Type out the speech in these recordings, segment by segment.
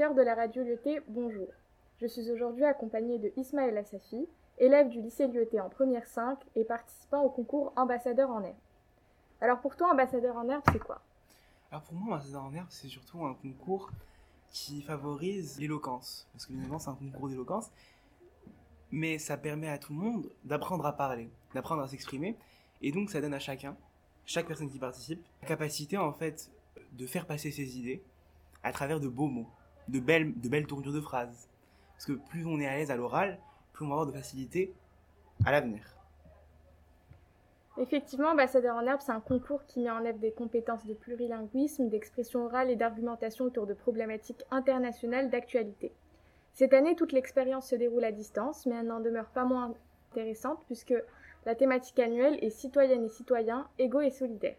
De la radio Lyoté, bonjour. Je suis aujourd'hui accompagnée de Ismaël Assafi, élève du lycée Lyoté en première 5 et participant au concours Ambassadeur en herbe. Alors pour toi, Ambassadeur en herbe, c'est quoi? Alors pour moi, Ambassadeur en herbe, c'est surtout un concours qui favorise l'éloquence. Parce que évidemment, c'est un concours d'éloquence. Mais ça permet à tout le monde d'apprendre à parler, d'apprendre à s'exprimer. Et donc, ça donne à chacun, chaque personne qui participe, la capacité en fait de faire passer ses idées à travers de beaux mots, de belles, tournures de phrases. Parce que plus on est à l'aise à l'oral, plus on va avoir de facilité à l'avenir. Effectivement, Ambassadeur en herbe, c'est un concours qui met en œuvre des compétences de plurilinguisme, d'expression orale et d'argumentation autour de problématiques internationales d'actualité. Cette année, toute l'expérience se déroule à distance, mais elle n'en demeure pas moins intéressante puisque la thématique annuelle est citoyenne et citoyens, égaux et solidaires.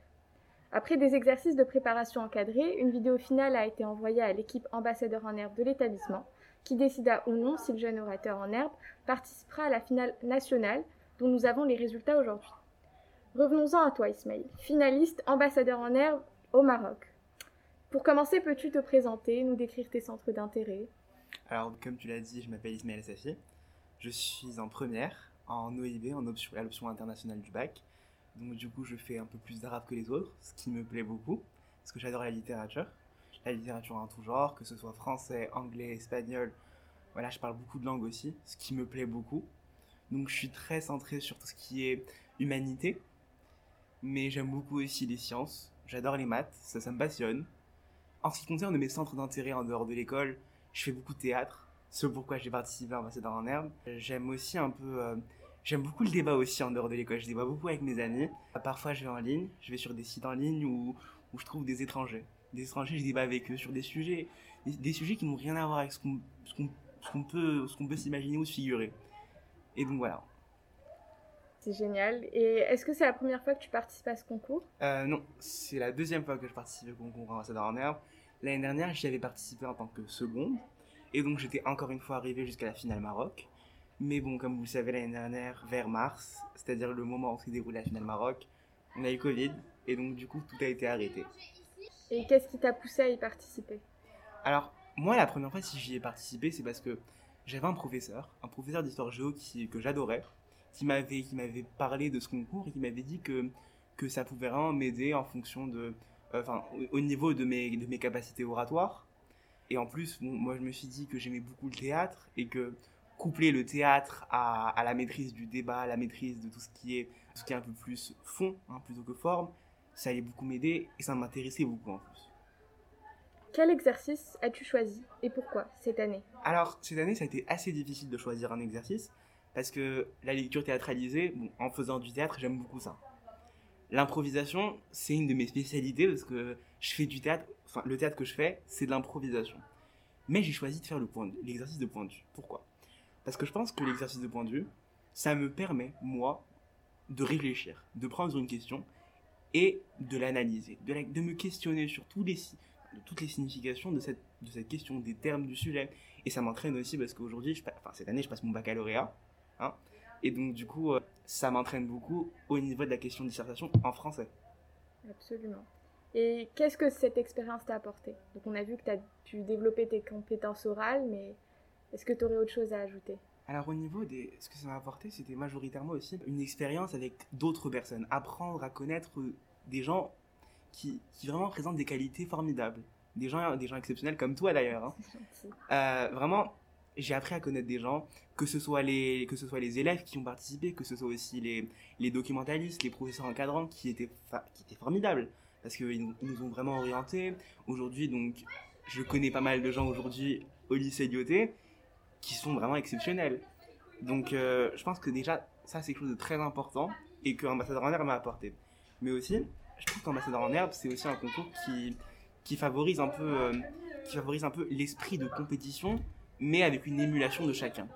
Après des exercices de préparation encadrés, une vidéo finale a été envoyée à l'équipe ambassadeur en herbe de l'établissement, qui décida ou non si le jeune orateur en herbe participera à la finale nationale, dont nous avons les résultats aujourd'hui. Revenons-en à toi, Ismail, finaliste ambassadeur en herbe au Maroc. Pour commencer, peux-tu te présenter, nous décrire tes centres d'intérêt? Alors, comme tu l'as dit, je m'appelle Ismail Safi. Je suis en première, en OIB, en option, à l'option internationale du bac. Donc du coup, je fais un peu plus d'arabe que les autres, ce qui me plaît beaucoup, parce que j'adore la littérature. La littérature en tout genre, que ce soit français, anglais, espagnol. Voilà, je parle beaucoup de langues aussi, ce qui me plaît beaucoup. Donc je suis très centré sur tout ce qui est humanité, mais j'aime beaucoup aussi les sciences. J'adore les maths, ça, ça me passionne. En ce qui concerne mes centres d'intérêt en dehors de l'école, je fais beaucoup de théâtre, ce pourquoi j'ai participé à Ambassadeur en Herbe. J'aime aussi un peu euh, J'aime beaucoup le débat aussi en dehors de l'école. Je débat beaucoup avec mes amis. Parfois, je vais en ligne, je vais sur des sites en ligne où, où je trouve des étrangers. Des étrangers, je débat avec eux sur des sujets, des, sujets qui n'ont rien à voir avec ce qu'on qu'on peut, ce qu'on peut s'imaginer ou se figurer. Et donc voilà. C'est génial. Et est-ce que c'est la première fois que tu participes à ce concours? Euh, Non, c'est la deuxième fois que je participe au concours Ambassadeur en herbe. L'année dernière, j'y avais participé en tant que seconde. Et donc j'étais encore une fois arrivé jusqu'à la finale Maroc. Mais bon, comme vous le savez, l'année dernière, vers mars, c'est-à-dire le moment où s'est déroulé la finale Maroc, on a eu Covid et donc du coup tout a été arrêté. Et qu'est-ce qui t'a poussé à y participer? Alors, moi la première fois si j'y ai participé, c'est parce que j'avais un professeur, un professeur d'histoire géo qui, que j'adorais, qui m'avait qui m'avait parlé de ce concours et qui m'avait dit que que ça pouvait vraiment m'aider en fonction de euh, enfin au, niveau de mes de mes capacités oratoires. Et en plus, moi je me suis dit que j'aimais beaucoup le théâtre et que coupler le théâtre à, la maîtrise du débat, à la maîtrise de tout ce qui est, ce qui est un peu plus fond hein, plutôt que forme, ça allait beaucoup m'aider et ça m'intéressait beaucoup en plus. Quel exercice as-tu choisi et pourquoi cette année? Alors, cette année, ça a été assez difficile de choisir un exercice parce que la lecture théâtralisée, en faisant du théâtre, j'aime beaucoup ça. L'improvisation, c'est une de mes spécialités parce que je fais du théâtre, enfin, le théâtre que je fais, c'est de l'improvisation. Mais j'ai choisi de faire l'exercice de point de vue. Pourquoi? Parce que je pense que l'exercice de point de vue, ça me permet, moi, de réfléchir, de prendre une question et de l'analyser, de, de, me questionner sur tous les, toutes les significations de cette, de cette question, des termes du sujet. Et ça m'entraîne aussi parce qu'aujourd'hui, enfin cette année, je passe mon baccalauréat. Hein, et donc, du coup, euh, ça m'entraîne beaucoup au niveau de la question de dissertation en français. Absolument. Et qu'est-ce que cette expérience t'a apporté? Donc, on a vu que tu as pu développer tes compétences orales, mais est-ce que tu aurais autre chose à ajouter? Alors au niveau de ce que ça m'a apporté, c'était majoritairement aussi une expérience avec d'autres personnes, apprendre à connaître des gens qui, qui, vraiment présentent des qualités formidables, des gens, des gens exceptionnels comme toi d'ailleurs. Hein. Euh, vraiment, j'ai appris à connaître des gens, que ce soit les, que ce soit les élèves qui ont participé, que ce soit aussi les, les documentalistes, les professeurs encadrants qui étaient, qui étaient formidables parce qu'ils nous, nous ont vraiment orientés. Aujourd'hui, donc, je connais pas mal de gens aujourd'hui au lycée Lyoté qui sont vraiment exceptionnels. Donc euh, je pense que déjà, ça c'est quelque chose de très important et que Ambassadeur en herbe m'a apporté. Mais aussi, je trouve qu'Ambassadeur en herbe, c'est aussi un concours qui, qui favorise un peu, euh, peu l'esprit de compétition, mais avec une émulation de chacun.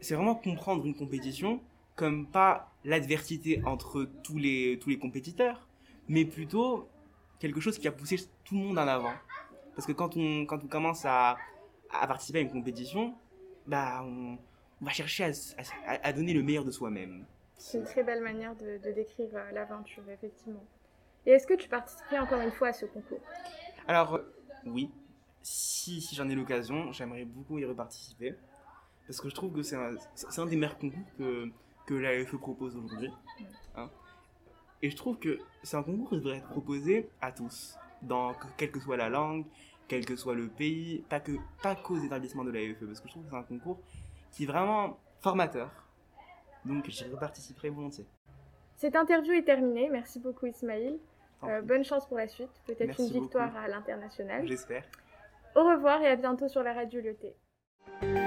C'est vraiment comprendre une compétition comme pas l'adversité entre tous les, tous les compétiteurs, mais plutôt quelque chose qui a poussé tout le monde en avant. Parce que quand on, quand on commence à, à participer à une compétition, bah, on, va chercher à, donner le meilleur de soi-même. C'est une très belle manière de, décrire euh, l'aventure, effectivement. Et est-ce que tu participerais encore une fois à ce concours? Alors, euh, oui. si, si j'en ai l'occasion, j'aimerais beaucoup y reparticiper. Parce que je trouve que c'est un, c'est un des meilleurs concours que, que l'AFE propose aujourd'hui. hein. Et je trouve que c'est un concours qui devrait être proposé à tous, dans, quelle que soit la langue, quel que soit le pays, pas que pas qu'aux établissements de l'AFE, parce que je trouve que c'est un concours qui est vraiment formateur. Donc j'y reparticiperai volontiers. Cette interview est terminée. Merci beaucoup Ismail. Euh, bonne chance pour la suite. Peut-être une victoire beaucoup. à l'international. J'espère. Au revoir et à bientôt sur la radio Lyoté.